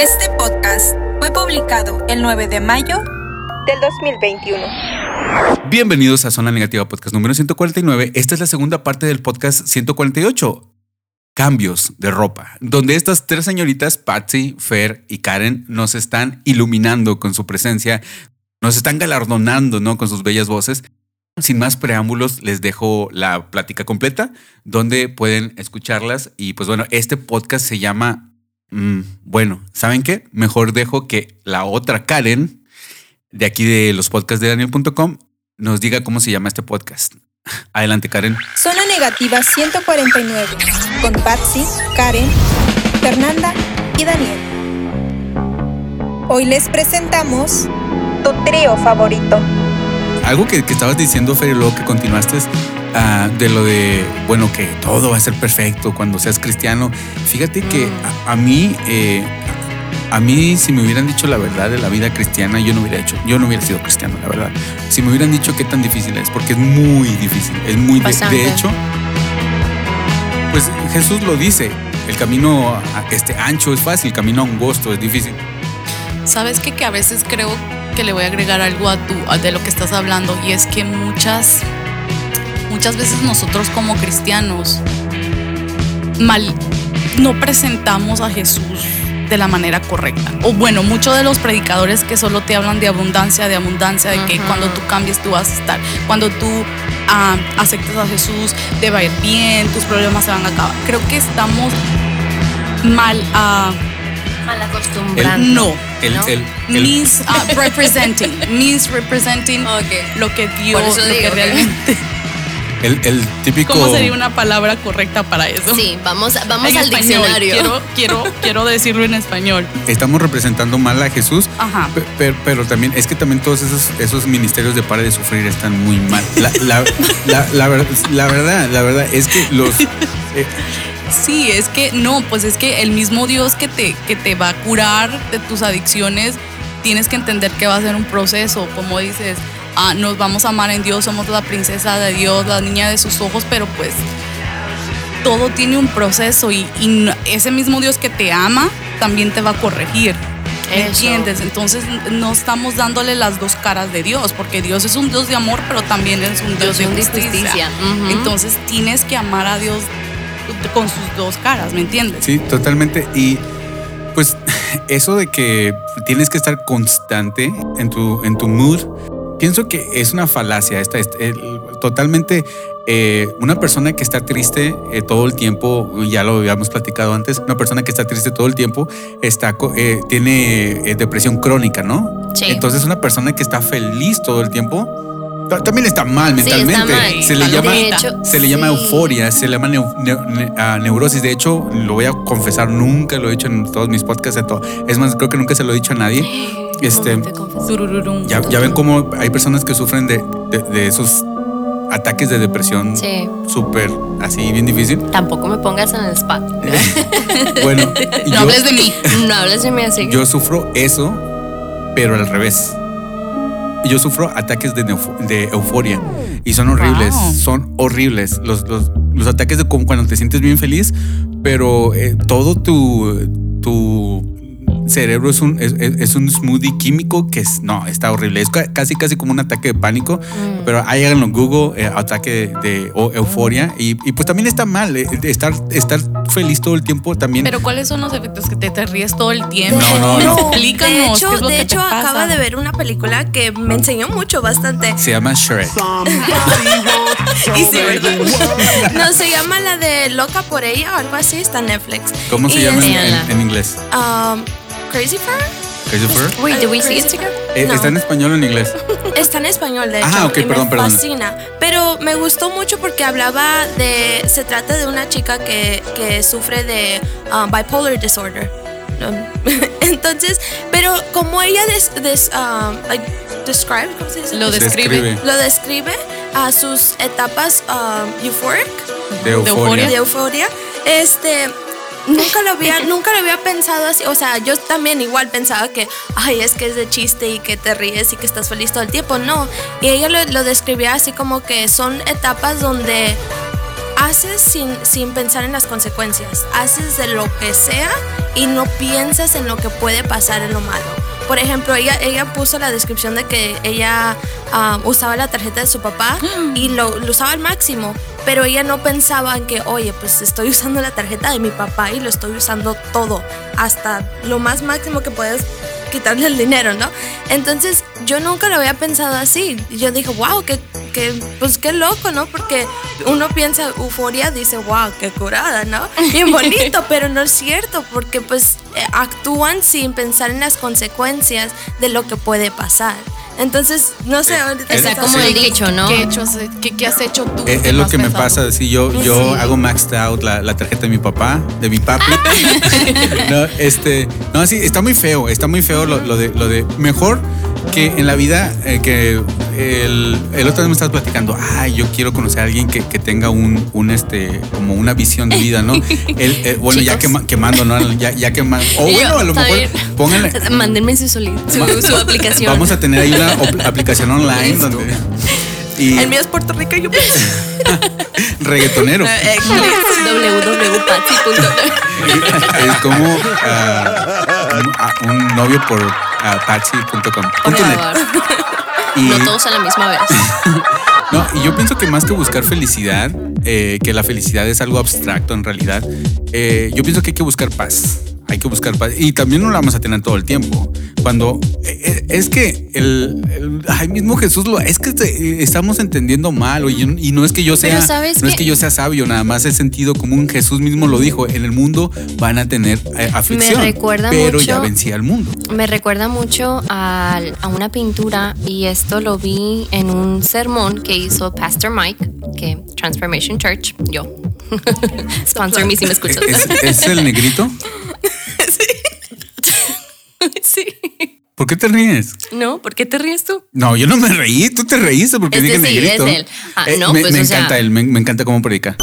Este podcast fue publicado el 9 de mayo del 2021. Bienvenidos a Zona Negativa Podcast número 149. Esta es la segunda parte del podcast 148. Cambios de ropa, donde estas tres señoritas, Patsy, Fer y Karen, nos están iluminando con su presencia, nos están galardonando ¿no? con sus bellas voces. Sin más preámbulos, les dejo la plática completa, donde pueden escucharlas. Y pues bueno, este podcast se llama, mm, bueno, ¿saben qué? Mejor dejo que la otra Karen, de aquí de los podcasts de Daniel.com, nos diga cómo se llama este podcast. Adelante, Karen. Zona Negativa 149 con Patsy, Karen, Fernanda y Daniel. Hoy les presentamos tu trío favorito. Algo que, que estabas diciendo, Fer, y luego que continuaste ah, de lo de, bueno, que todo va a ser perfecto cuando seas cristiano. Fíjate que a, a mí, eh, a mí, si me hubieran dicho la verdad de la vida cristiana, yo no hubiera hecho, yo no hubiera sido cristiano, la verdad. Si me hubieran dicho qué tan difícil es, porque es muy difícil, es muy de, de hecho, pues Jesús lo dice, el camino este ancho es fácil, el camino angosto es difícil. Sabes que, que a veces creo que le voy a agregar algo a tu a de lo que estás hablando y es que muchas muchas veces nosotros como cristianos mal no presentamos a Jesús de la manera correcta. O bueno, muchos de los predicadores que solo te hablan de abundancia, de abundancia, de que cuando tú cambies tú vas a estar, cuando tú ah, aceptes a Jesús, te va a ir bien, tus problemas se van a acabar. Creo que estamos mal ah, Mal acostumbrando. no, El, ¿No? el- el- mis ah, representing, misrepresenting Ok. lo que Dios, Por eso lo digo que realmente. el- el típico... ¿Cómo sería una palabra correcta para eso? Sí, vamos, vamos En al español, diccionario. Quiero, quiero, quiero decirlo en español. Estamos representando mal a Jesús, Ajá. Pero, pero también es que también todos esos, esos ministerios de para de sufrir están muy mal. La, la- la- la ver- la verdad, la verdad es que los eh, Sí, es que no, pues es que el mismo Dios que te, que te va a curar de tus adicciones, tienes que entender que va a ser un proceso, como dices, ah, nos vamos a amar en Dios, somos la princesa de Dios, la niña de sus ojos, pero pues todo tiene un proceso y, ese mismo Dios que te ama también te va a corregir. ¿me. ¿Entiendes? Entonces no estamos dándole las dos caras de Dios, porque Dios es un Dios de amor, pero también es un Dios de justicia. Entonces tienes que amar a Dios con sus dos caras, ¿me entiendes? sí, totalmente. Y pues eso de que tienes que estar constante en tu, en tu mood, pienso que es una falacia. Esta, esta- el- totalmente eh, una persona que está triste eh, todo el tiempo, ya lo habíamos platicado antes, una persona que está triste todo el tiempo está, eh, tiene depresión crónica, ¿no? Sí. Entonces una persona que está feliz todo el tiempo también está mal Sí, está mentalmente. mal. Se le llama hecho, se le llama euforia, se le llama neu- neu- ne- neurosis. De hecho, lo voy a confesar, nunca lo he dicho en todos mis podcasts. en todo- Es más, creo que nunca se lo he dicho a nadie. Este, ya, ya ven cómo hay personas que sufren de, de- de esos ataques de depresión Sí. súper así, bien difícil. Tampoco me pongas en el spot. Bueno, No yo, hables de mí. No hables de mí así. yo sufro eso, pero al revés. Yo sufro ataques de, neufo- de euforia y son horribles, Wow. son horribles. Los, los, los ataques de como cuando te sientes bien feliz, pero eh, todo tu, tu cerebro es un, es, es- un smoothie químico que es, no, está horrible. Es ca- casi, casi como un ataque de pánico, Mm. pero ahí háganlo en Google, eh, ataque de, de- o euforia. Y, y pues también está mal, eh, estar, estar feliz todo el tiempo también. Pero ¿cuáles son los efectos que te, te ríes todo el tiempo? No, no, no. Explícanos. De hecho, ¿qué es lo de que hecho te pasa? acaba de ver una película que me enseñó mucho, bastante. se llama Shrek. Y sí, ¿verdad? No, se llama la de Loca por ella o algo así, está en Netflix. ¿Cómo se Y llama en, en- en inglés? Um, Crazy Fur. Wait, do we see it Crazy together? Eh, No. ¿Está en español o en inglés? Está en español, de hecho. Ah, ok, y perdón, me perdón. fascina. Pero me gustó mucho porque hablaba de. Se trata de una chica que, que sufre de um, bipolar disorder. Um, Entonces, pero como ella des, des- um, like, describe, ¿cómo se dice? Lo describe. lo describe a sus etapas um, euphoric, De euforia. de euforia, este nunca lo había nunca lo había pensado así, o sea, yo también igual pensaba que ay, es que es de chiste y que te ríes y que estás feliz todo el tiempo, no, y ella lo, lo describía así como que son etapas donde haces sin, sin pensar en las consecuencias. Haces de lo que sea y no piensas en lo que puede pasar en lo malo. Por ejemplo, ella, ella puso la descripción de que ella ah, usaba la tarjeta de su papá y lo, lo usaba al máximo, pero ella no pensaba en que, oye, pues estoy usando la tarjeta de mi papá y lo estoy usando todo, hasta lo más máximo que puedes quitarle el dinero, ¿no? Entonces yo nunca lo había pensado así. Yo dije, wow, que, que, pues qué loco, ¿no? Porque uno piensa euforia, dice, wow, qué curada, ¿no? Bien bonito, pero no es cierto, porque pues eh, actúan sin pensar en las consecuencias de lo que puede pasar. Entonces, no sé, ahorita Está está como el dicho, ¿no? ¿Qué, hechos- qué- qué has hecho tú? Es, lo que me pensado? pasa, si yo, yo Sí. hago maxed out la, la tarjeta de mi papá, de mi papi. no, este, no, sí, está muy feo, está muy feo lo, lo de, lo de mejor que en la vida, eh, que el, el otro día me estabas platicando, ay, yo quiero conocer a alguien que, que tenga un, un, este, como una visión de vida, ¿no? El- el- bueno, ya quema- quemando, ¿no? Ya, ya quemando. O bueno, a lo mejor pónganle. Mándenme su, su aplicación. Vamos a tener ahí una aplicación online donde. Y El mío es Puerto Rico y yo pensé. reggaetonero. Eh, es como ah, un, ah, un novio por ah, patsy.com. Por Punto net. favor. Y, No todos a la misma vez. no, y yo pienso que más que buscar felicidad, eh, que la felicidad es algo abstracto en realidad, eh, yo pienso que hay que buscar paz. Hay que buscar paz. Y también no la vamos a tener todo el tiempo. Cuando eh, eh, es que el, el- ay, mismo Jesús lo es que te- estamos entendiendo mal oye, y no es que yo sea Pero ¿sabes no es que yo sea sabio, nada más es sentido común. Jesús mismo lo dijo, en el mundo van a tener eh, aflicción, recuerda pero ya mucho- vencía al mundo. Me recuerda mucho a, una pintura y esto lo vi en un sermón que hizo Pastor Mike, que Transformation Church, yo. Sponsor me si me escuchas. ¿Es, es el negrito? sí. ¿Por qué te ríes? No, ¿por qué te ríes tú? No, yo no me reí, tú te reíste porque Este dije sí, negrito. es él. Ah, Eh, no, me, pues, me sea- encanta él, me, me encanta cómo predica.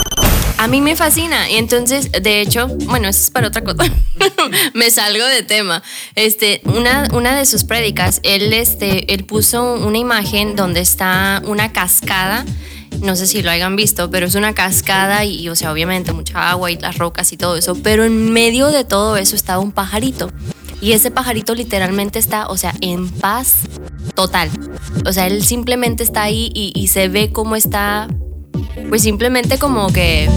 A mí me fascina. Y entonces, de hecho, bueno, eso es para otra cosa. me salgo de tema. Este, una, una de sus prédicas, él, este, él puso una imagen donde está una cascada. No sé si lo hayan visto, pero es una cascada y, o sea, obviamente mucha agua y las rocas y todo eso. Pero en medio de todo eso estaba un pajarito. Y ese pajarito literalmente está, o sea, en paz total. O sea, él simplemente está ahí y, se ve cómo está pues simplemente como que...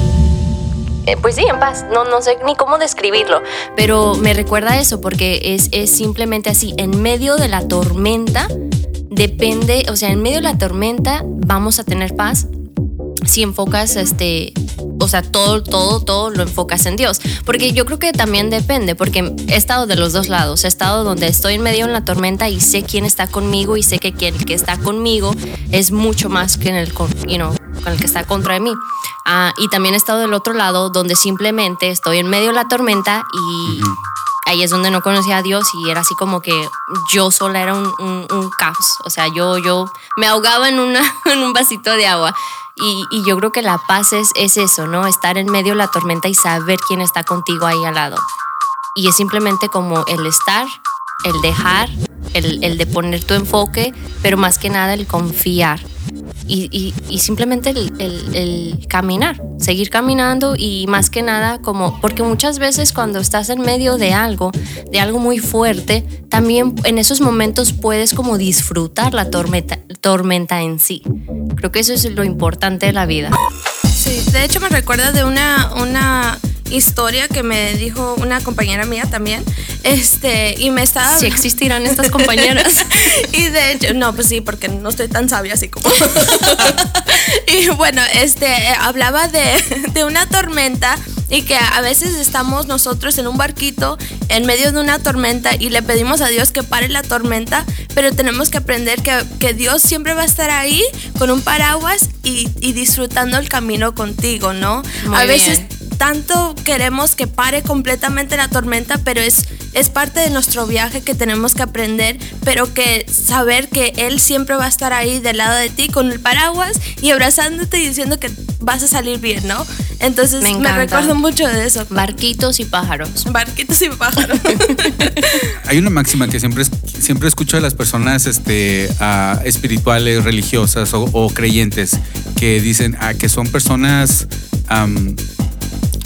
eh, Pues sí, en paz, no, no sé ni cómo describirlo, pero me recuerda eso porque es, es simplemente así, en medio de la tormenta, depende, o sea, en medio de la tormenta vamos a tener paz si enfocas, este, o sea, todo, todo, todo lo enfocas en Dios, porque yo creo que también depende, porque he estado de los dos lados, he estado donde estoy en medio de la tormenta y sé quién está conmigo y sé que quien que está conmigo es mucho más que en el, you know, con el que está contra de mí. Ah, y también he estado del otro lado donde simplemente estoy en medio de la tormenta y ahí es donde no conocía a Dios y era así como que yo sola era un, un- caos. O sea, yo, yo me ahogaba en, una, en un vasito de agua. Y, y yo creo que la paz es, es eso, ¿no? Estar en medio de la tormenta y saber quién está contigo ahí al lado. Y es simplemente como el estar, el dejar, el, el de poner tu enfoque, pero más que nada el confiar. Y, simplemente el caminar, seguir caminando y más que nada como, porque muchas veces cuando estás en medio de algo, de algo muy fuerte, también en esos momentos puedes como disfrutar la tormenta, tormenta en sí. Creo que eso es lo importante de la vida. Sí, de hecho me recuerda de una, una historia que me dijo una compañera mía también. Este, y me estaba. Si existirán estas compañeras. y de hecho, no, pues sí, porque no estoy tan sabia así como. y bueno, este, hablaba de, de una tormenta y que a veces estamos nosotros en un barquito en medio de una tormenta y le pedimos a Dios que pare la tormenta, pero tenemos que aprender que, que Dios siempre va a estar ahí con un paraguas y, y disfrutando el camino contigo, ¿no? Muy a veces bien. Tanto queremos que pare completamente la tormenta, pero es, es parte de nuestro viaje que tenemos que aprender, pero que saber que Él siempre va a estar ahí del lado de ti con el paraguas y abrazándote y diciendo que vas a salir bien, ¿no? Entonces Me recuerdo mucho de eso. Barquitos y pájaros. Barquitos y pájaros. Hay una máxima que siempre, siempre escucho de las personas este, ah, espirituales, religiosas o, o creyentes que dicen ah, que son personas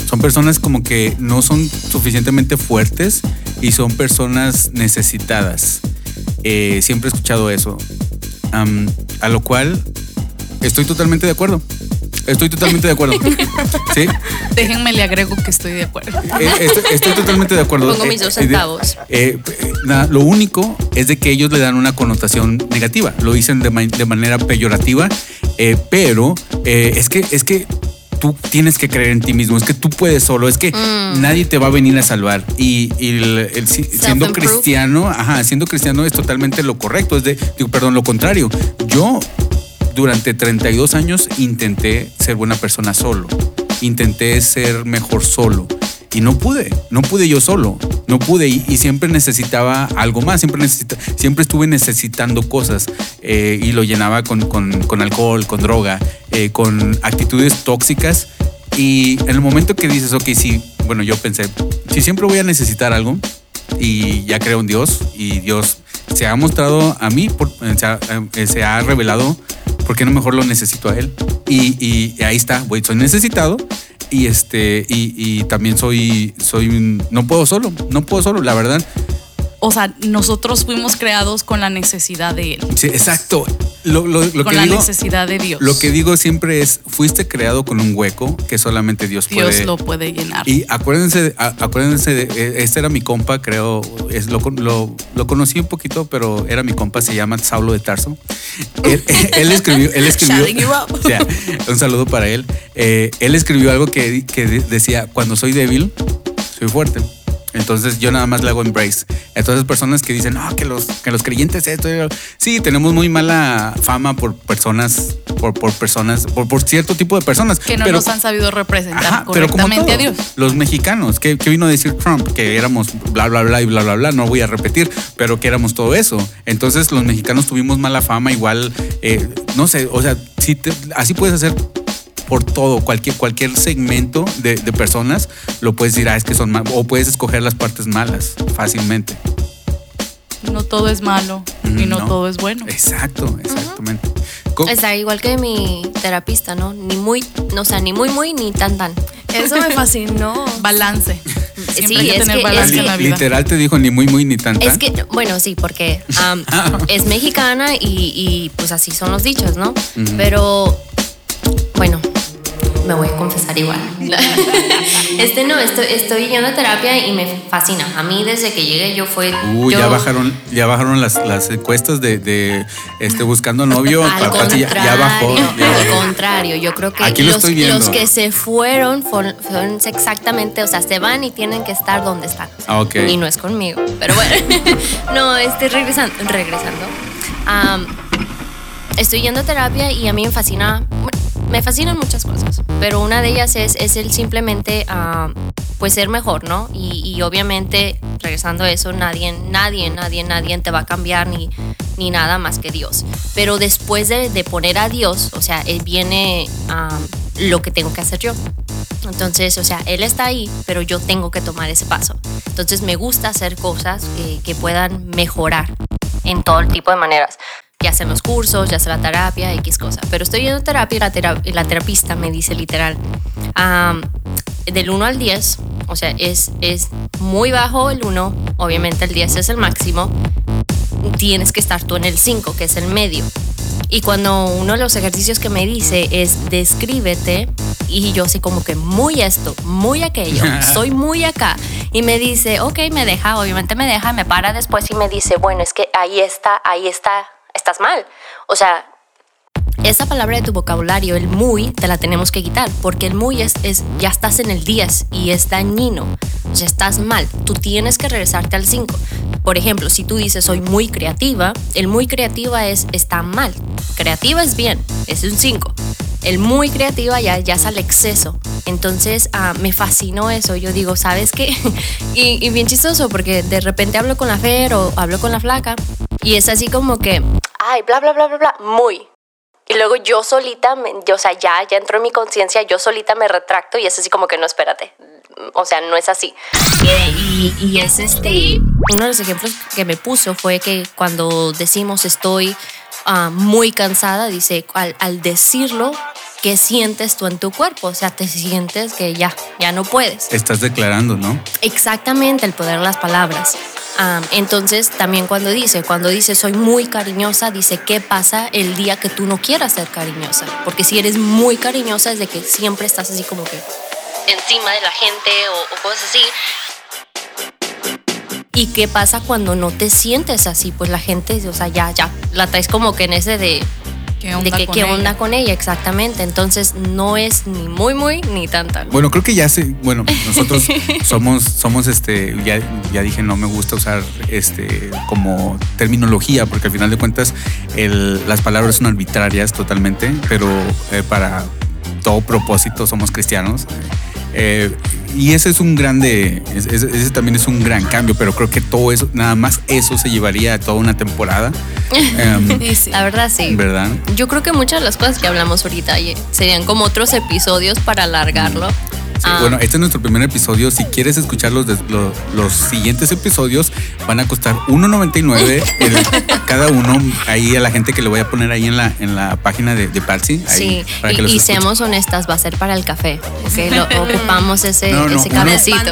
son personas como que no son suficientemente fuertes y son personas necesitadas. Eh, siempre he escuchado eso. Am, a lo cual estoy totalmente de acuerdo. Estoy totalmente de acuerdo. Sí, Déjenme le agrego que estoy de acuerdo. eh, estoy, estoy totalmente de acuerdo. Pongo mis Eh, dos centavos. eh, eh, nada, lo único es de que ellos le dan una connotación negativa. Lo dicen de, ma- de manera peyorativa, eh, pero eh, es que es que tú tienes que creer en ti mismo. Es que tú puedes solo. Es que Mm. nadie te va a venir a salvar. Y, y el- el- si- siendo cristiano, ajá, siendo cristiano es totalmente lo correcto. Es de, digo, perdón, lo contrario. Yo durante 32 años intenté ser buena persona solo. Intenté ser mejor solo. Y no pude, no pude yo solo, no pude y, y siempre necesitaba algo más, siempre, necesita, siempre estuve necesitando cosas eh, y lo llenaba con, con- con alcohol, con droga, eh, con actitudes tóxicas y en el momento que dices, ok, sí, bueno, yo pensé, si siempre voy a necesitar algo y ya creo en Dios y Dios se ha mostrado a mí, por- se, ha, eh, se ha revelado, ¿por qué no mejor lo necesito a Él? Y, y ahí está, güey, soy necesitado y este y, también soy soy no puedo solo, no puedo solo, la verdad. O sea, nosotros fuimos creados con la necesidad de Él, Sí, exacto. Lo, lo- lo con que la digo, necesidad de Dios. lo que digo siempre es, fuiste creado con un hueco que solamente Dios, Dios puede lo puede llenar. Y acuérdense, acuérdense, de, eh, este era mi compa, creo, es, lo, lo, lo conocí un poquito, pero era mi compa, se llama Saulo de Tarso. Él, él escribió, él escribió, un saludo para él. Eh, él escribió algo que, que de- decía, cuando soy débil, soy fuerte. Entonces yo nada más le hago embrace. Entonces personas que dicen, no, que los, que los creyentes esto, y lo-". sí, tenemos muy mala fama por personas, por, por personas, por, por cierto tipo de personas. que no pero- nos han sabido representar Ajá, pero como correctamente a todo, Dios. Los mexicanos, ¿qué, qué vino a decir Trump? Que éramos bla, bla, bla y bla, bla, bla. No voy a repetir, pero que éramos todo eso. Entonces los mexicanos tuvimos mala fama, igual, eh, no sé, o sea, si te- así puedes hacer por todo, cualquier, cualquier segmento de, de personas, lo puedes decir, ah, es que son malos, o puedes escoger las partes malas fácilmente. No todo es malo y no, No. todo es bueno. Exacto, exactamente. Co- Está igual que mi terapista, ¿no? Ni muy, no, o sea, ni muy, muy, ni tan, tan. Eso me fascinó. Balance. Siempre Sí, hay que es tener que- balance es en la vida. Literal te dijo ni muy, muy, ni tan, tan. Es que, bueno, sí, porque es mexicana y, y, pues así son los dichos, ¿no? Pero, bueno, me voy a confesar igual. este no, estoy, estoy yendo a terapia y me fascina. A mí desde que llegué yo fue... Uy, yo, ya bajaron, ya bajaron las, las encuestas de, de, este buscando novio. Al ya, ya bajó. al contrario, yo creo que Aquí lo los, estoy viendo. los que se fueron fueron, exactamente, o sea, se van y tienen que estar donde están. Ah. Y no es conmigo, pero bueno, no, estoy regresando. regresando. Estoy yendo a terapia y a mí me fascina, me fascinan muchas cosas, pero una de ellas es, es el simplemente, am, pues ser mejor, ¿no? Y, obviamente, regresando a eso, nadie, nadie, nadie, nadie te va a cambiar ni, ni nada más que Dios. Pero después de, de poner a Dios, o sea, él viene am, lo que tengo que hacer yo. Entonces, o sea, él está ahí, pero yo tengo que tomar ese paso. Entonces, me gusta hacer cosas que, puedan mejorar en todo tipo de maneras. Ya sea en los cursos, ya sea la terapia, X cosa. Pero estoy yendo a terapia y la, tera- y la terapista me dice literal, am, del 1 al 10, o sea, es, es muy bajo el 1, obviamente el 10 es el máximo, tienes que estar tú en el 5, que es el medio. Y cuando uno de los ejercicios que me dice es descríbete, y yo así como que muy esto, muy aquello, soy muy acá. Y me dice, ok, me deja, obviamente me deja, me para después y me dice, bueno, es que ahí está, ahí está, estás mal. O sea, esa palabra de tu vocabulario, el muy, te la tenemos que quitar, porque el muy es, es ya estás en el 10 y es dañino, sea, estás mal, tú tienes que regresarte al 5. Por ejemplo, si tú dices soy muy creativa, el muy creativa es está mal, creativa es bien, es un 5. El muy creativa ya, ya es al exceso. Entonces ah, me fascinó eso. Yo digo, ¿sabes qué? y, y bien chistoso porque de repente hablo con la Fer o hablo con la flaca y es así como que, ay, bla, bla, bla, bla, bla, muy. Y luego yo solita, me- yo, o sea, ya, ya entró en mi conciencia, yo solita me retracto y es así como que no, espérate. O sea, no es así. Y, y es este. Uno de los ejemplos que me puso fue que cuando decimos estoy ah, muy cansada, dice, al, al decirlo, ¿qué sientes tú en tu cuerpo? O sea, te sientes que ya, ya no puedes. Estás declarando, ¿no? Exactamente, el poder de las palabras. Ah, entonces, también cuando dice, cuando dice soy muy cariñosa, dice, ¿qué pasa el día que tú no quieras ser cariñosa? Porque si eres muy cariñosa es de que siempre estás así como que encima de la gente o, o cosas así. ¿Y qué pasa cuando no te sientes así? Pues la gente, o sea, ya, ya, la traes como que en ese de, ¿Qué de onda que con qué ella? onda con ella, exactamente. Entonces no es ni muy, muy, ni tan, tan. Bueno, creo que ya se, bueno, nosotros somos, somos este, ya, ya dije, no me gusta usar este como terminología, porque al final de cuentas el- las palabras son arbitrarias totalmente, pero eh, para todo propósito somos cristianos. Eh, y ese es un grande, es- ese, ese también es un gran cambio, pero creo que todo eso, nada más eso se llevaría a toda una temporada. Em, sí. La verdad sí. ¿Verdad? Yo creo que muchas de las cosas que hablamos ahorita serían como otros episodios para alargarlo. Sí, Ah, Bueno, este es nuestro primer episodio. Si quieres escuchar los, de- lo- los siguientes episodios, van a costar 1.99 el- cada uno. Ahí a la gente que le voy a poner ahí en la, en la página de, de Patsy. ahí, sí, para y, que los y escuchen. seamos honestas, va a ser para el café, ¿ok? Lo, ocupamos ese, No, no, ese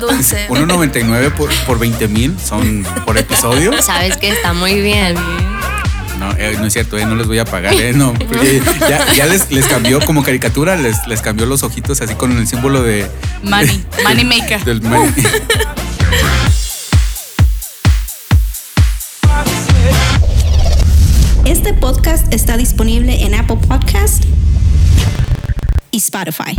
dulce. 1.99 por, por 20 mil son por episodio. Sabes que está muy bien. No, eh, no es cierto, eh, no les voy a pagar, eh, no. porque ya ya les, les cambió como caricatura, les, les cambió los ojitos así con el símbolo de. Money, money maker. del money. Este podcast está disponible en Apple Podcast y Spotify.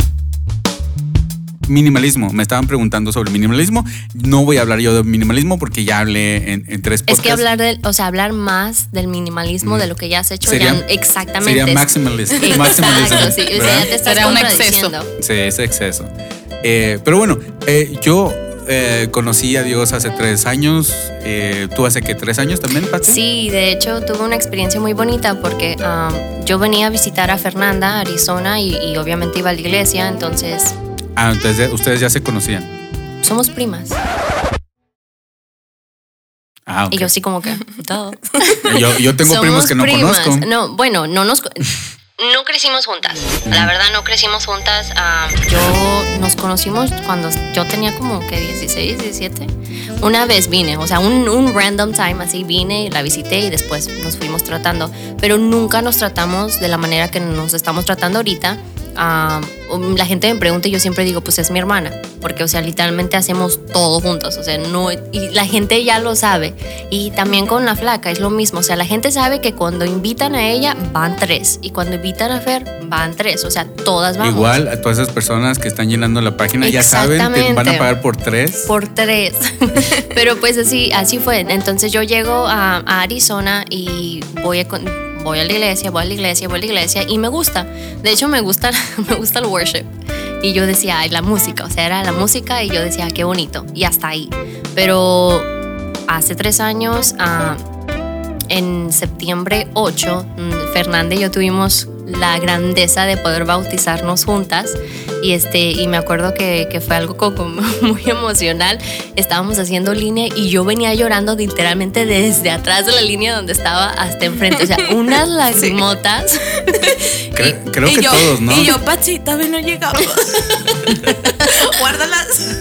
Minimalismo. Me estaban preguntando sobre minimalismo. No voy a hablar yo de minimalismo porque ya hablé en, en tres Es podcasts. que hablar del, o sea, hablar más del minimalismo, de lo que ya has hecho, Sería- ya exactamente. sería es- maximalist- Exacto, sí, o sea, ¿verdad? ya te estás Sería un contradiciendo. Sí, es exceso. Eh, pero bueno, eh, yo eh, conocí a Dios hace tres años. Eh, ¿Tú hace qué? ¿Tres años también, Patsy? Sí, de hecho tuve una experiencia muy bonita porque um, yo venía a visitar a Fernanda, Arizona, y, y obviamente iba a la iglesia, entonces Ah, entonces ya- ustedes ya se conocían. somos primas. Ah. Y yo sí como que... "Duh". yo, yo tengo Somos primos que no primas. conozco. No, bueno, no nos... No crecimos juntas. La verdad, no crecimos juntas. Ah, yo nos conocimos cuando yo tenía como que 16, 17. Una vez vine, o sea, un, un random time así vine, la visité y después nos fuimos tratando. Pero nunca nos tratamos de la manera que nos estamos tratando ahorita. Um, la gente me pregunta y yo siempre digo, pues es mi hermana, porque, o sea, literalmente hacemos todo juntos, o sea, no, y la gente ya lo sabe. Y también con la flaca es lo mismo, o sea, la gente sabe que cuando invitan a ella van tres, y cuando invitan a Fer van tres, o sea, todas vamos. Igual a todas esas personas que están llenando la página ya saben, te van a pagar por tres. Por tres. Pero pues así, así fue. Entonces yo llego a, a Arizona y voy a, con- voy a la iglesia, voy a la iglesia, voy a la iglesia y me gusta. De hecho, me gusta, me gusta el worship. Y yo decía, ay, la música. O sea, era la música y yo decía, qué bonito. Y hasta ahí. Pero hace tres años, ah, en septiembre 8, mm, Fernanda y yo tuvimos la grandeza de poder bautizarnos juntas y este y me acuerdo que, que fue algo como muy emocional estábamos haciendo línea y yo venía llorando literalmente desde atrás de la línea donde estaba hasta enfrente o sea unas lagrimotas Cre- creo y que yo, todos, ¿no? Y yo, Patsy, todavía no llegamos. Guárdalas.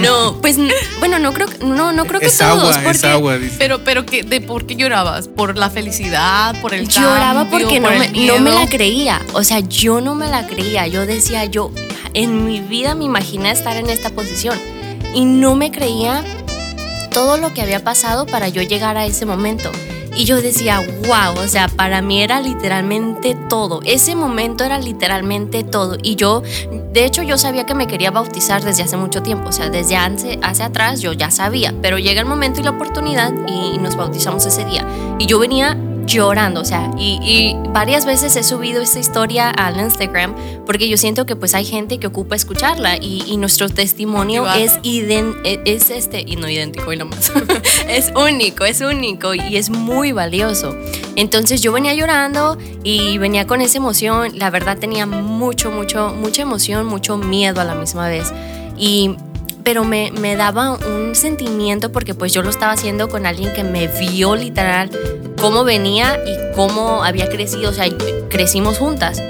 no pues bueno no creo que- no no creo que es todos agua, es agua. dice. Pero, pero que, de por qué llorabas? ¿Por la felicidad? ¿Por el lloraba cambio, porque no me, el no me miedo? la creía. O sea, yo no me la creía. Yo decía, yo en mi vida me imaginé estar en esta posición. Y no me creía todo lo que había pasado para yo llegar a ese momento. Y yo decía, wow, o sea, para mí era literalmente todo. Ese momento era literalmente todo. Y yo, de hecho, yo sabía que me quería bautizar desde hace mucho tiempo. O sea, desde hace, hace atrás yo ya sabía. Pero llega el momento y la oportunidad y nos bautizamos ese día. Y yo venía llorando, o sea, y, y varias veces he subido esta historia al Instagram porque yo siento que pues hay gente que ocupa escucharla y, y nuestro testimonio es, iden- e- es este, y no idéntico y nomás, es único, es único y es muy valioso. Entonces yo venía llorando y venía con esa emoción, la verdad tenía mucho, mucho, mucha emoción, mucho miedo a la misma vez. Y pero me, me daba un sentimiento porque pues yo lo estaba haciendo con alguien que me vio literal cómo venía y cómo había crecido, o sea, crecimos juntas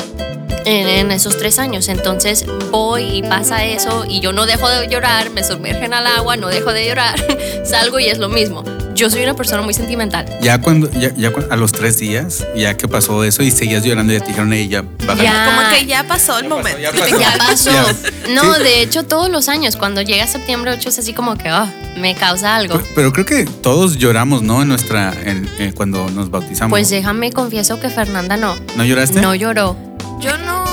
en, en esos tres años. Entonces voy y pasa eso y yo no dejo de llorar, me sumergen al agua, no dejo de llorar, salgo y es lo mismo. Yo soy una persona muy sentimental. Ya cuando, ya, ya a los tres días, ya que pasó eso y seguías llorando y te dijeron, "Ey, ya, bájale". Ya. Como que ya pasó el momento. ya pasó. Ya pasó. Ya. No, Sí. de hecho todos los años, cuando llega septiembre 8 es así como que ah, me causa algo. Pero, pero creo que todos lloramos, ¿no? En nuestra, en- eh, cuando nos bautizamos. Pues déjame confieso que Fernanda no. ¿No lloraste? No lloró. Yo no.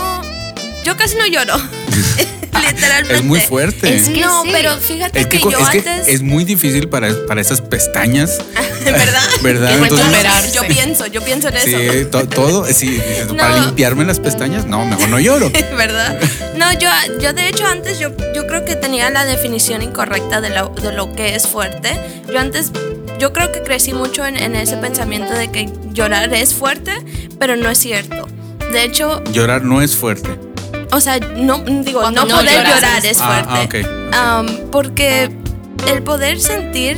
Yo casi no lloro. Literalmente. Es muy fuerte. Es que no, sí. pero fíjate Es que, yo es, que antes. es muy difícil para, para esas pestañas, ¿Verdad? ¿verdad? Es Entonces. Yo pienso, yo pienso en eso. sí, to- todo, sí, No. para limpiarme las pestañas, no, mejor no lloro. ¿Verdad? No, yo, yo de hecho antes yo, yo creo que tenía la definición incorrecta de lo, de lo que es fuerte. Yo antes, yo creo que crecí mucho en, en ese pensamiento de que llorar es fuerte, pero no es cierto. De hecho, Llorar no es fuerte. O sea, no digo, no no poder lloras llorar es- Ah, fuerte. ah, ok. Um, porque el poder sentir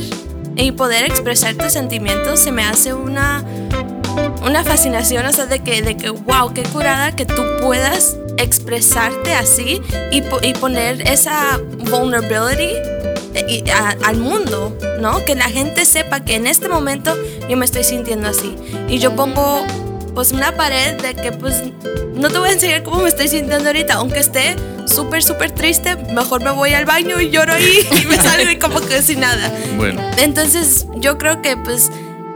y poder expresar tus sentimientos se me hace una, una fascinación, o sea, de que, de que, wow, qué curada que tú puedas expresarte así y, y poner esa vulnerability eh, y- a- al mundo, ¿no? Que la gente sepa que en este momento yo me estoy sintiendo así. Y yo pongo pues una pared de que pues no te voy a enseñar cómo me estoy sintiendo ahorita, aunque esté súper, súper triste, mejor me voy al baño y lloro ahí y me salgo y como que sin nada. Bueno, Entonces yo creo que pues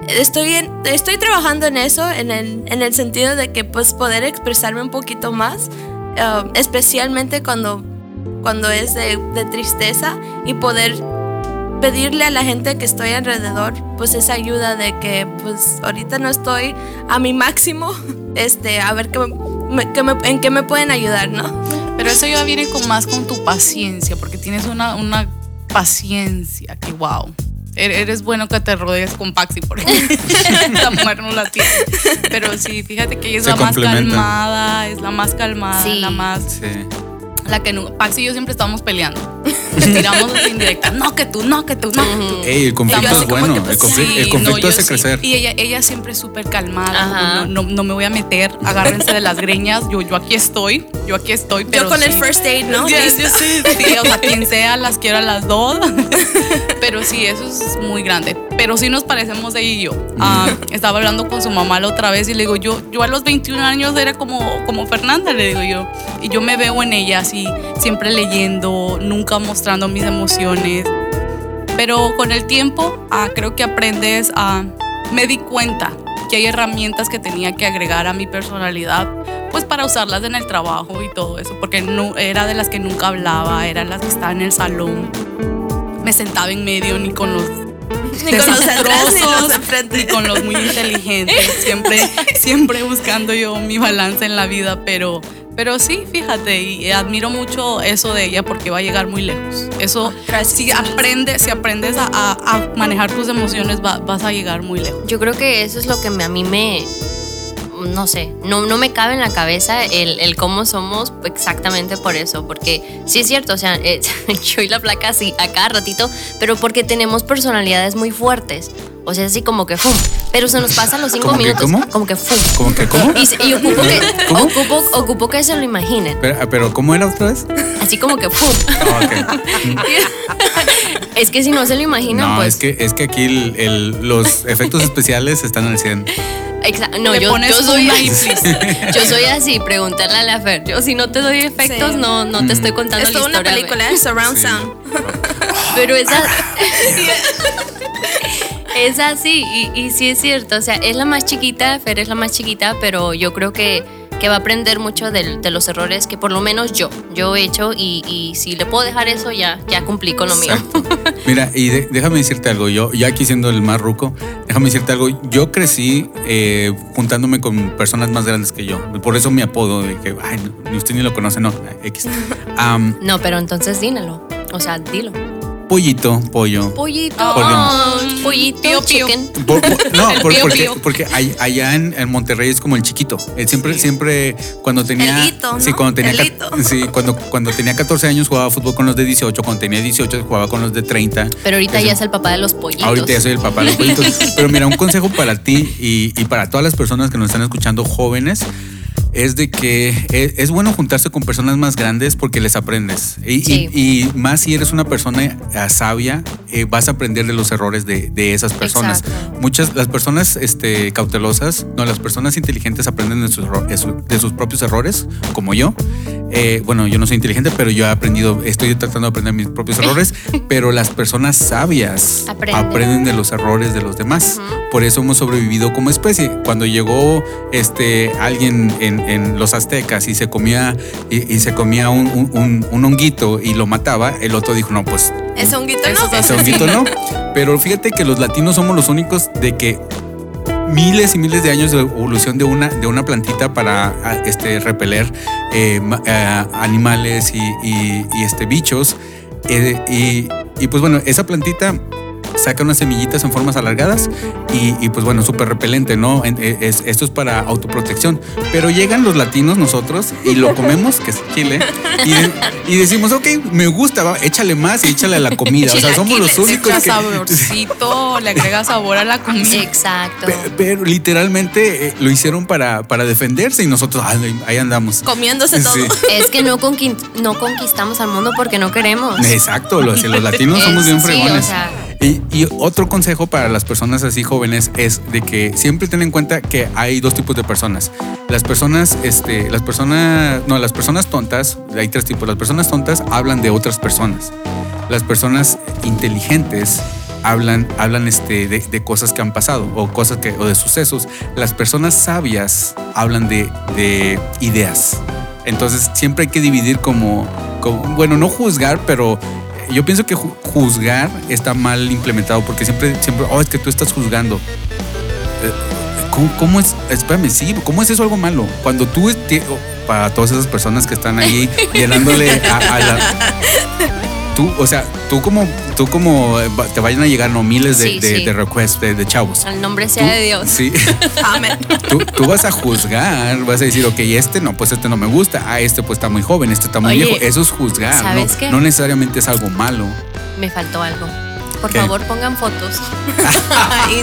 estoy, en- estoy trabajando en eso, en el, en el sentido de que pues poder expresarme un poquito más, uh, especialmente cuando, cuando es de, de tristeza y poder pedirle a la gente que estoy alrededor pues esa ayuda de que pues ahorita no estoy a mi máximo, este, a ver qué me- qué me- en qué me pueden ayudar, ¿no? Pero eso ya viene con más con tu paciencia, porque tienes una, una paciencia que wow. Er- Eres bueno que te rodees con Paxi porque la mujer no la tiene. Pero sí, fíjate que ella es Se la más calmada, es la más calmada, Sí. la más sí. la que no, Paxi y yo siempre estábamos peleando. Le tiramos así indirectas. No, que tú, no, que tú, no, que tú. Ey, el conflicto es bueno. que, el, pues, conflicto, el Sí, conflicto no, yo hace sí. crecer. Y ella, ella siempre súper calmada. No, no, no me voy a meter, agárrense de las greñas. Yo, yo aquí estoy, yo aquí estoy. Pero Yo con el sí. first aid, ¿no? Yes, yes, sí, sí, o sea, quien sea, las quiero a las dos. Pero sí, eso es muy grande. Pero sí nos parecemos ella y yo. Ah, estaba hablando con su mamá la otra vez y le digo, yo, yo a los 21 años era como, como Fernanda, le digo yo. Y yo me veo en ella así, siempre leyendo, nunca mostrando mis emociones. Pero con el tiempo, ah, creo que aprendes a... me di cuenta que hay herramientas que tenía que agregar a mi personalidad, pues para usarlas en el trabajo y todo eso, porque no, era de las que nunca hablaba, era las que estaba en el salón. Me sentaba en medio ni con los Ni con los atrás ni los ni con los muy inteligentes, siempre, siempre buscando yo mi balance en la vida, pero, pero sí, fíjate, y admiro mucho eso de ella porque va a llegar muy lejos. Eso, Gracias. si aprendes, si aprendes a, a- a manejar tus emociones, va- vas a llegar muy lejos. Yo creo que eso es lo que me- a mí me, no sé, no, no me cabe en la cabeza el, el cómo somos exactamente por eso, porque sí es cierto, o sea, eh, yo y la placa así a cada ratito, pero porque tenemos personalidades muy fuertes, o sea, así como que ¡fum! Pero se nos pasan los cinco ¿Cómo que minutos, cómo? como que ¡fum! ¿Cómo que cómo? Y, y ocupo, que, ¿Cómo? ocupo, ocupo que se lo imaginen, Pero, pero ¿cómo era otra vez? así como que ¡fum! Ah. Es que si no se lo imaginan, No, pues... es que, es que aquí el- el- los efectos especiales están al 100. Exa- no, yo, soy please. yo soy así, preguntarle a la Fer. Yo si no te doy efectos, Sí. no, no te estoy contando Es la toda una película, ¿eh? Surround Sí. Sound. Pero esa es así, y, y sí es cierto. O sea, es la más chiquita, Fer es la más chiquita, pero yo creo que, que va a aprender mucho de, los errores que por lo menos yo, yo he hecho, y, y si le puedo dejar eso, ya, ya cumplí con lo mío. Mira, y de- déjame decirte algo, yo ya aquí siendo el más ruco, déjame decirte algo, yo crecí eh, juntándome con personas más grandes que yo, por eso mi apodo de que, ay, usted ni lo conoce, no, X. Am, No, pero entonces dínelo. O sea, dilo. Pollito, pollo. Pollito. Porque- oh, pollito, Pío, pío. chicken. Por- por- no, por- pío, porque, porque allá en, en Monterrey es como el chiquito. Eh, siempre, siempre cuando tenía. El hito, ¿no? Sí, cuando tenía. Sí, cuando, cuando tenía 14 años jugaba fútbol con los de 18. Cuando tenía 18 jugaba con los de 30. Pero ahorita Eso- ya es el papá de los pollitos. Ahorita ya soy el papá de los pollitos. Pero mira, un consejo para ti y, y para todas las personas que nos están escuchando jóvenes es de que es, es bueno juntarse con personas más grandes porque les aprendes. Y, Sí. y más si eres una persona eh, sabia, eh, vas a aprender de los errores de, de esas personas. Exacto. Muchas, las personas este, cautelosas, no, las personas inteligentes aprenden de sus, de su- de sus propios errores, como yo. Eh, bueno, yo no soy inteligente, pero yo he aprendido, estoy tratando de aprender mis propios errores, pero las personas sabias Aprenden. aprenden de los errores de los demás. Por eso hemos sobrevivido como especie. Cuando llegó este alguien en, en los aztecas y se comía y, y se comía un, un- un- un honguito y lo mataba, el otro dijo, no, pues Ese honguito no. es ese honguito no. Pero fíjate que los latinos somos los únicos de que miles y miles de años de evolución de una, de una plantita para este, repeler eh, eh, animales y, y- y, este, bichos. Eh, y, y, pues bueno, esa plantita saca unas semillitas en formas alargadas y, y, pues bueno, súper repelente, ¿no? En- eh, es- esto es para autoprotección. Pero llegan los latinos nosotros y lo comemos, que es chile, y, de- y decimos, ok, me gusta, va, échale más y échale a la comida. O sea, somos los Le únicos que... saborcito, le agrega sabor a la comida. Exacto. Pe- Pero literalmente eh, lo hicieron para, para defenderse y nosotros ay, ahí andamos. Comiéndose todo. Sí. Es que no, conquin- no conquistamos al mundo porque no queremos. Exacto, los, los latinos somos bien sí, fregones. o sea. Y, y otro consejo para las personas así jóvenes es de que siempre ten en cuenta que hay dos tipos de personas. Las personas, este, las personas, no, las personas tontas, hay tres tipos. Las personas tontas hablan de otras personas. Las personas inteligentes hablan, hablan este, de, de cosas que han pasado o cosas que, o de sucesos. Las personas sabias hablan de, de ideas. Entonces siempre hay que dividir como, como, bueno, no juzgar, pero yo pienso que ju- juzgar está mal implementado porque siempre, siempre, oh, es que tú estás juzgando. Eh, ¿Cómo, cómo es? Espérame, sí, ¿cómo es eso algo malo? Cuando tú, para todas esas personas que están ahí llenándole a, a la... Tú, o sea, tú como, tú como eh, te vayan a llegar no miles de, Sí, de, sí. de requests de, de chavos. Al nombre sea Tú- de Dios. Sí. Amén. Tú, tú vas a juzgar, vas a decir, ok, este no, pues este no me gusta, ah, este pues está muy joven, este está muy Oye, viejo. Eso es juzgar, ¿no? ¿sabes qué? No necesariamente es algo malo. Me faltó algo. Por ¿Qué? favor, pongan fotos. Ay,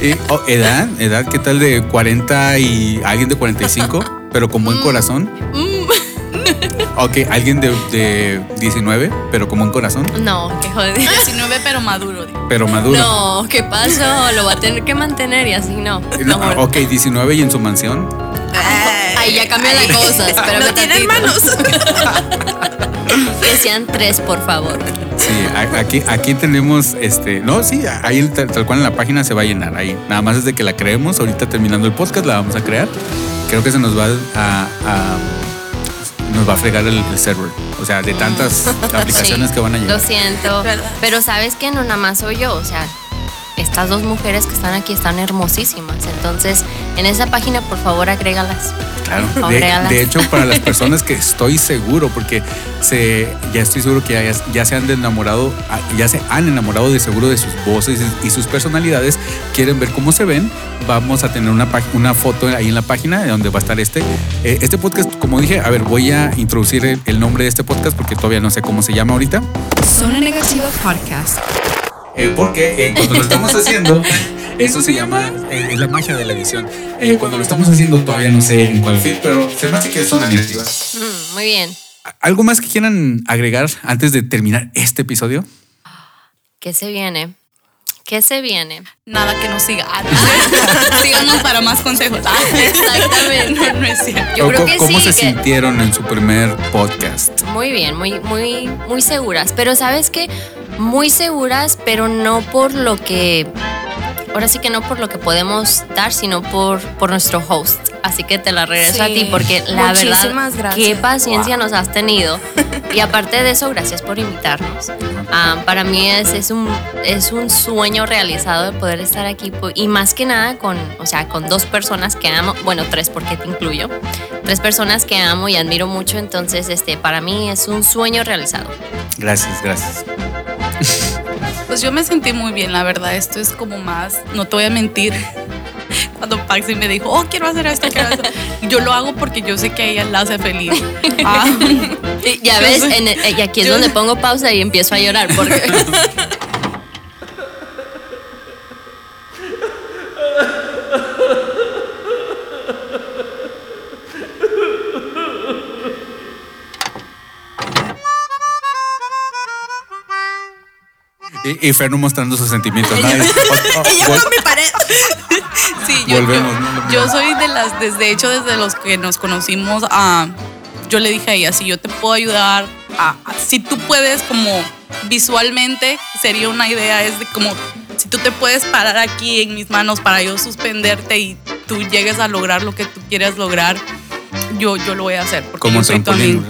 sí. Oh, edad, edad, ¿qué tal de 40 y alguien de 45, pero con Mm. buen corazón? Ok, alguien de, de 19, pero con buen corazón, No, qué joder. 19 pero maduro. digo. pero maduro. No, ¿qué pasó? Lo va a tener que mantener y así no. No, ok, 19 y en su mansión. Ahí ya cambia la cosa. Espérame No tiene hermanos. Que sean tres, por favor. Sí, aquí, aquí tenemos, este, no, sí, ahí tal, tal cual en la página se va a llenar. Ahí, nada más desde que la creemos, ahorita terminando el podcast la vamos a crear. Creo que se nos va a, va a fregar el, el server. O sea, de tantas aplicaciones Sí, que van a Lo llegar. siento. ¿Verdad? Pero sabes que no nada más soy yo. O sea, estas dos mujeres que están aquí están hermosísimas. Entonces, en esa página, por favor, agrégalas. Claro. De, Agrégalas. de hecho, para las personas que estoy seguro, porque se, ya estoy seguro que ya, ya se han enamorado, ah, ya se han enamorado de seguro de sus voces y, sus personalidades, quieren ver cómo se ven, vamos a tener una, una foto ahí en la página de donde va a estar este. Eh, este podcast, como dije, a ver, voy a introducir el, el nombre de este podcast porque todavía no sé cómo se llama ahorita. Zona Negativa Podcast. Eh, porque eh, cuando lo estamos haciendo, eso se llama, eh, es la magia de la edición. Eh, cuando lo estamos haciendo todavía no sé en cuál feed, pero se me hace que es una negativa. Mm, muy bien. ¿Algo más que quieran agregar antes de terminar este episodio? ¿Qué se viene? ¿Qué se viene? Nada que nos siga. Síganos para más consejos. Ah, Exactamente. No, no es cierto. Yo ¿O creo que ¿Cómo sí, se que- sintieron en su primer podcast? Muy bien, muy, muy, muy seguras. Pero sabes que muy seguras, pero no por lo que. Ahora sí que no por lo que podemos dar, sino por, por nuestro host. Así que te la regreso a Sí. ti porque la Muchísimas verdad, gracias. qué paciencia nos has tenido. Y aparte de eso, gracias por invitarnos. Ah, para mí es, es, un, es un sueño realizado de poder estar aquí y más que nada con, o sea, con dos personas que amo, bueno, tres porque te incluyo, tres personas que amo y admiro mucho, entonces este, para mí es un sueño realizado. Gracias, gracias. Pues yo me sentí muy bien, la verdad. Esto es como más, no te voy a mentir. Cuando Paxi me dijo, oh, quiero hacer esto, quiero hacer esto. Yo lo hago porque yo sé que ella la hace feliz. Ah, Ya ves, soy- en el- y aquí es yo- donde pongo pausa y empiezo a llorar porque Y, y Fer no mostrando sus sentimientos. ¿no? Y yo con mi pared. sí, yo, Volvemos, yo- ¿no? yo soy de las, desde hecho, desde los que nos conocimos, a, yo le dije a ella, si yo te puedo ayudar, a, a- si tú puedes como visualmente, sería una idea, es de como, si tú te puedes parar aquí en mis manos para yo suspenderte y tú llegues a lograr lo que tú quieras lograr, yo, yo lo voy a hacer. Porque como tu trampolín.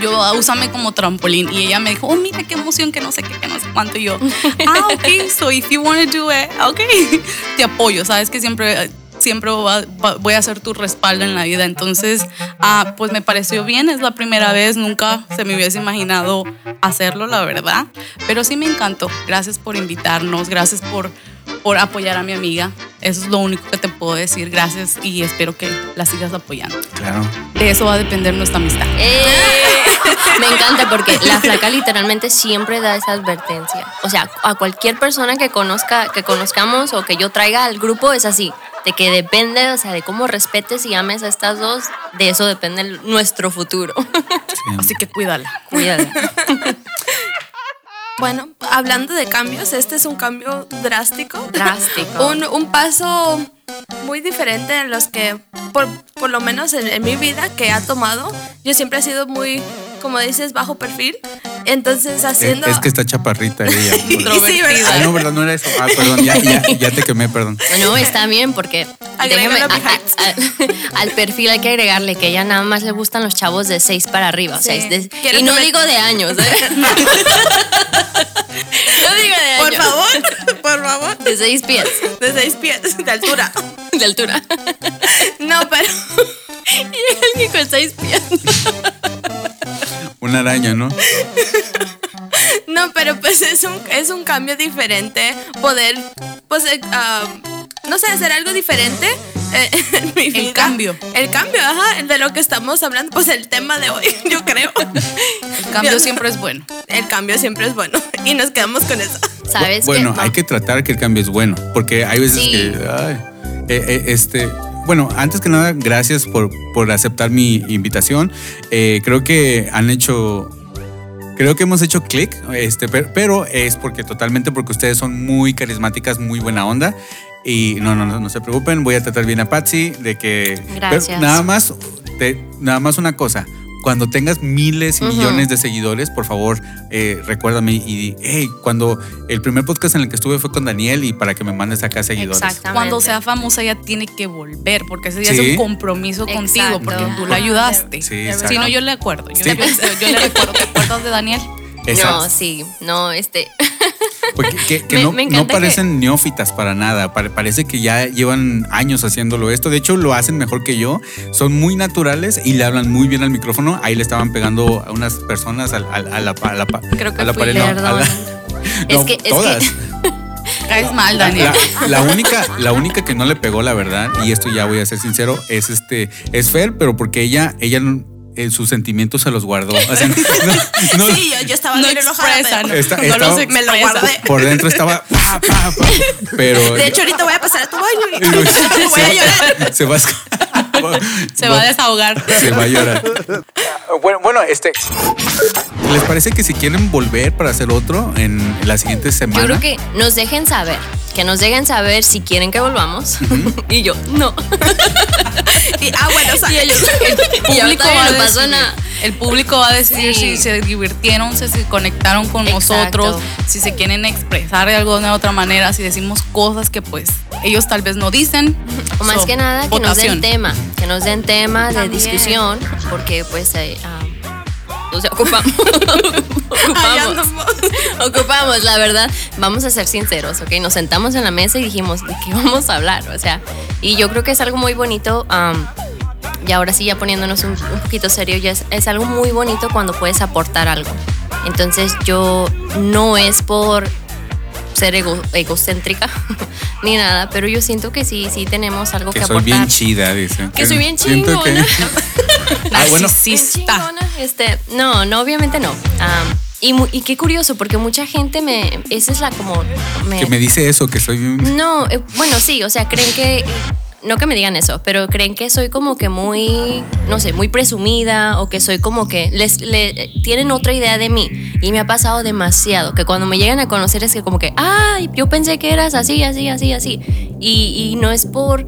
Yo ah, úsame como trampolín y ella me dijo, oh mira qué emoción, que no sé qué, que no sé cuánto y yo, ah ok, so if you want to do it, ok, te apoyo, sabes que siempre siempre va- va- voy a ser tu respaldo en la vida, entonces ah, pues me pareció bien, es la primera vez, nunca se me hubiese imaginado hacerlo, la verdad, pero sí me encantó, gracias por invitarnos, gracias por por apoyar a mi amiga. Eso es lo único que te puedo decir. Gracias y espero que la sigas apoyando. Claro. De eso va a depender nuestra amistad. ¡Eh! Me encanta porque la flaca literalmente siempre da esa advertencia. O sea, a cualquier persona que conozca, que conozcamos o que yo traiga al grupo es así. De que depende, o sea, de cómo respetes y ames a estas dos, de eso depende el- nuestro futuro. Sí. Así que cuídala. Cuídate. Bueno, hablando de cambios, este es un cambio drástico. Drástico. Un, un paso muy diferente en los que, por, por lo menos en, en mi vida, que ha tomado. Yo siempre he sido muy, como dices, bajo perfil. Entonces, Es, haciendo... es que está chaparrita ella. Sí, ¿verdad? Ah, no, ¿verdad? No era eso. Ah, perdón, ya, ya, ya te quemé, perdón. No, está bien porque déjame, a a- a- al perfil hay que agregarle que ella nada más le gustan los chavos de 6 para arriba. o sea, Sí. es de- y no me- digo de años, ¿eh? no digo de Por años. favor, por favor. De 6 pies De seis pies de altura. de altura. No, pero... y alguien con 6 pies. Una araña, ¿no? No, pero pues es un, es un cambio diferente poder, pues, ah, no sé, hacer algo diferente eh, en mi vida. cambio. El cambio, ajá, de lo que estamos hablando, pues el tema de hoy, yo creo. El cambio siempre es bueno. El cambio siempre es bueno y nos quedamos con eso. ¿Sabes? Bueno, que, hay que tratar que el cambio es bueno, porque hay veces Sí. que, ay, eh, eh, este, bueno, antes que nada, gracias por, por aceptar mi invitación. Eh, creo que han hecho, creo que hemos hecho clic, este, pero, pero es porque totalmente porque ustedes son muy carismáticas, muy buena onda. Y no, no, no, no se preocupen, voy a tratar bien a Patsy de que Gracias. pero nada más, te- nada más una cosa. Cuando tengas miles y millones de seguidores, por favor, eh, recuérdame y di, hey, cuando el primer podcast en el que estuve fue con Daniel y para que me mandes acá seguidores. Exactamente. Cuando sea famosa ella tiene que volver porque ese día Sí. es un compromiso contigo porque tú la ayudaste. Sí, exacto. si no, yo le acuerdo. Yo, Sí. yo- yo le recuerdo. ¿Te acuerdas de Daniel? Exacto. No, sí, no, este. Porque que, que Me- no, me no encanta parecen neófitas para nada. Pare- parece que ya llevan años haciéndolo esto. De hecho, lo hacen mejor que yo. Son muy naturales y le hablan muy bien al micrófono. Ahí le estaban pegando a unas personas al- al- a, la, a la Creo que a la fui, pared. no, a perdón. la- Es no, que- es que- todas. Caes mal, Daniel. la- la única, la única que no le pegó, la verdad, y esto ya voy a ser sincero, es este, es Fer, pero porque ella, ella eh, sus sentimientos se los guardó. O sea, no- no- Sí, yo, yo estaba No bien enojada. expresa, pero- no estaba- los Me lo guardé. por dentro estaba pa, pa, pa, pero De hecho, ahorita voy a pasar a tu baño y voy a llorar. se va a, Se va a desahogar. Se va a llorar. Bueno, bueno, este. ¿Les parece que si quieren volver para hacer otro en la siguiente semana? Yo creo que nos dejen saber. Que nos dejen saber si quieren que volvamos. y yo, no. Y, ah, bueno, o sea, y ellos, y público va a nada. El público va a decidir Sí. si se divirtieron, si se conectaron con Exacto. nosotros, si se quieren expresar de alguna otra manera, si decimos cosas que pues ellos tal vez no dicen. O más So, que nada, que nos den tema. Que nos den tema de También. discusión. Porque pues... eh, ah, o sea, ocupamos. ocupamos. Ocupamos, la verdad. Vamos a ser sinceros, ¿ok? Nos sentamos en la mesa y dijimos, ¿de qué vamos a hablar? O sea, y yo creo que es algo muy bonito. y ahora sí, ya poniéndonos un, un poquito serio, ya es, es algo muy bonito cuando puedes aportar algo. Entonces yo no es por ser ego- egocéntrica ni nada, pero yo siento que sí, sí tenemos algo que, Que soy aportar. bien chida, dicen. Que soy bien Siento que- chingona. Ah, bueno. Bien chingona. Este, no, no, obviamente no. Y, mu- y qué curioso, porque mucha gente me. Esa es la como. que me dice eso, que soy bien... No, eh, bueno, sí, o sea, creen que. No que me digan eso, pero creen que soy como que muy, no sé, muy presumida o que soy como que les, le- tienen otra idea de mí. Y me ha pasado demasiado, que cuando me llegan a conocer es que como que, ay, yo pensé que eras así, así, así, así. Y, y no es por,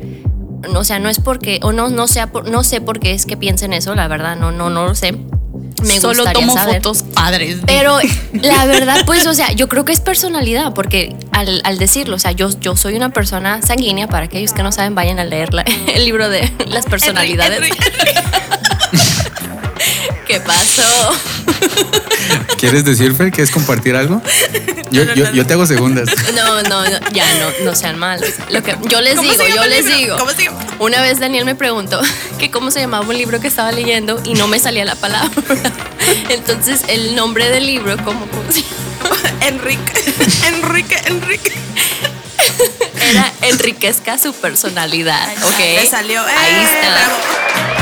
o sea, no es porque, o no, no, sea por- no sé por qué es que piensen eso, la verdad, no, no, no lo sé. Me Solo tomo saber. fotos padres. de- Pero la verdad, pues, o sea, yo creo que es personalidad, porque al, al decirlo, o sea, yo, yo soy una persona sanguínea, para aquellos que no saben, vayan a leer la- el libro de las personalidades. ¿Qué pasó? ¿Quieres decir, Fer, quieres compartir algo? Yo, yo, yo te hago segundas. No, no, no, ya no, no sean malos. Lo que yo les ¿Cómo digo, yo les libro? digo. ¿Cómo se llama? Una vez Daniel me preguntó que cómo se llamaba un libro que estaba leyendo y no me salía la palabra. Entonces, el nombre del libro, ¿cómo, cómo se llama? Enrique, Enrique, Enrique. era enriquezca su personalidad, ¿ok? Le salió. eh, Ahí está. bravo.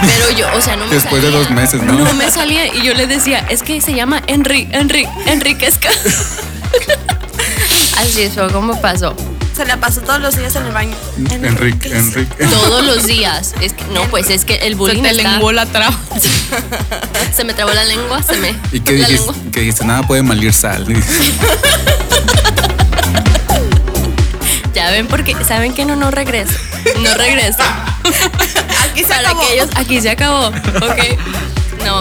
Pero yo, o sea, no me Después de salía. dos meses, ¿no? No me salía y yo le decía, es que se llama Enri, Enri, Enriquezca. Así fue como pasó. Se la pasó todos los días en el baño. Enrique, Enrique. Todos los días. Es que, no, pues es que el Se bullying te está- lenguó la traba. se me trabó la lengua, se me. ¿Y qué la dijiste? lengua. Que dijiste, nada puede malir sal. Ya ven porque saben que no no regreso. No regreso. Aquí se Para acabó. aquellos, aquí se acabó. Ok. No.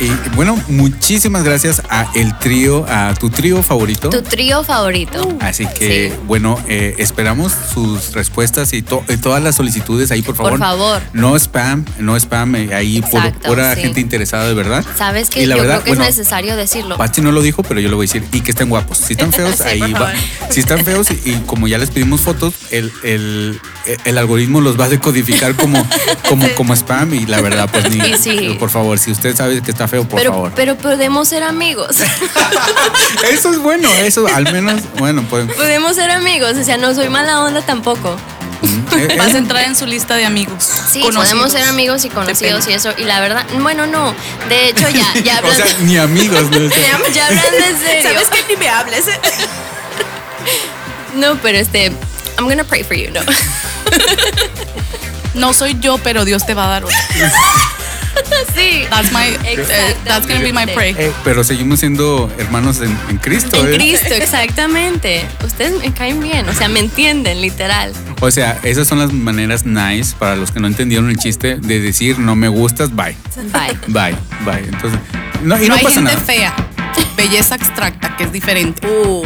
Y bueno, muchísimas gracias a el trío, a tu trío favorito. Tu trío favorito. Así que, Sí. bueno, eh, esperamos sus respuestas y, to- y todas las solicitudes ahí, por favor. Por favor. No spam, no spam, eh, ahí por Exacto, pura sí. gente interesada de verdad. Sabes que Y la yo verdad, creo que bueno, es necesario decirlo. Patsy no lo dijo, pero yo lo voy a decir. Y que estén guapos. Si están feos, Sí, ahí por va. Si están feos y, y como ya les pedimos fotos, el, el, el algoritmo los va a decodificar como, como, como spam. Y la verdad, pues ni. Por favor, si usted sabe que está feo, por pero, favor. pero podemos ser amigos. Eso es bueno, eso al menos, bueno, pues. podemos ser amigos. O sea, no soy mala onda tampoco. eh, Vas a eh, entrar en su lista de amigos. Sí, conocidos. podemos ser amigos y conocidos y eso. Y la verdad, bueno, no. De hecho, ya, ya o hablando, sea, ni amigos. ¿no? O ya hablando en serio. ¿Sabes qué? Ni me hables. eh. No, pero este, I'm gonna pray for you, no. No soy yo, pero Dios te va a dar otro. sí. That's my, eh, that's gonna be my pray. eh, pero seguimos siendo hermanos en, en Cristo. En ¿eh? Cristo, exactamente. Ustedes me caen bien, o sea, me entienden, literal. O sea, esas son las maneras nice para los que no entendieron el chiste de decir no me gustas, bye. Bye. Bye, bye. Entonces, no, y no no, hay pasa gente nada. fea. Belleza abstracta, que es diferente. Uh,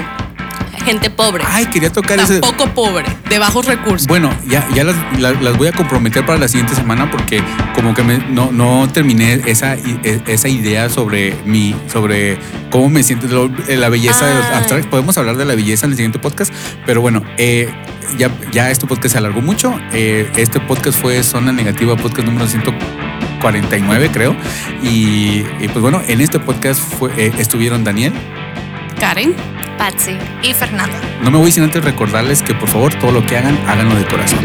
gente pobre. Ay, quería tocar ese. Tampoco pobre, de bajos recursos. Bueno, ya, ya las, la- las voy a comprometer para la siguiente semana porque como que me- no, no terminé esa, e- esa idea sobre mi, sobre cómo me siento, eh, la belleza de los Ah. abstractos. Podemos hablar de la belleza en el siguiente podcast, pero bueno, eh, ya, ya este podcast se alargó mucho. Eh, este podcast fue Zona Negativa, podcast número 149 creo. Y, y, pues bueno, en este podcast fue, eh, estuvieron Daniel. Karen, Patsy. Y Fernanda. No me voy sin antes recordarles que por favor todo lo que hagan, háganlo de corazón.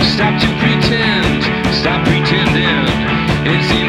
Stop to pretend, stop pretending.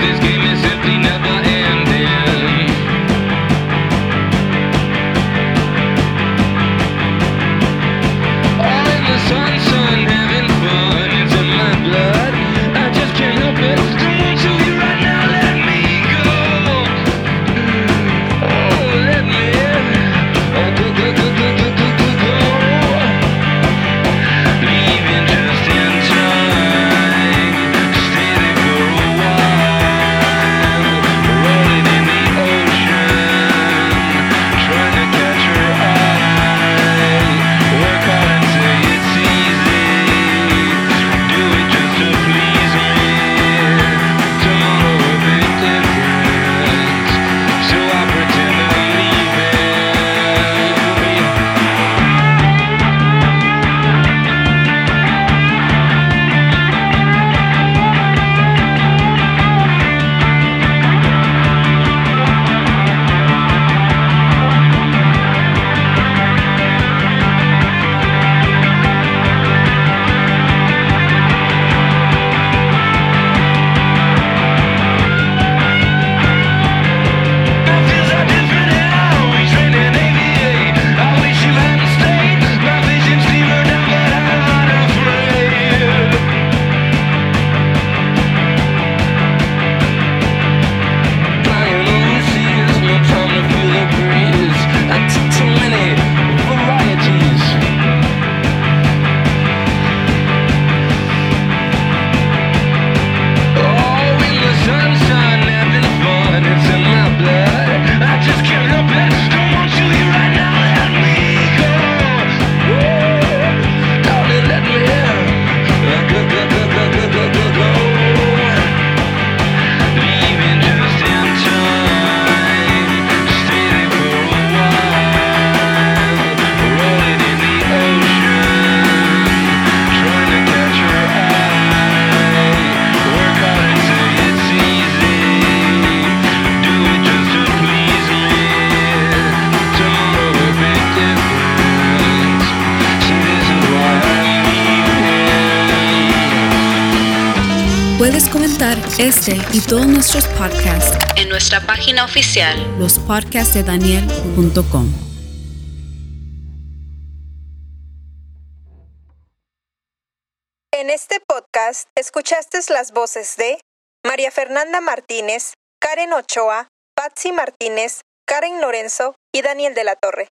Este y todos nuestros podcasts en nuestra página oficial lospodcastdedaniel.com. En este podcast escuchaste las voces de María Fernanda Martínez, Karen Ochoa, Patsy Martínez, Karen Lorenzo y Daniel de la Torre.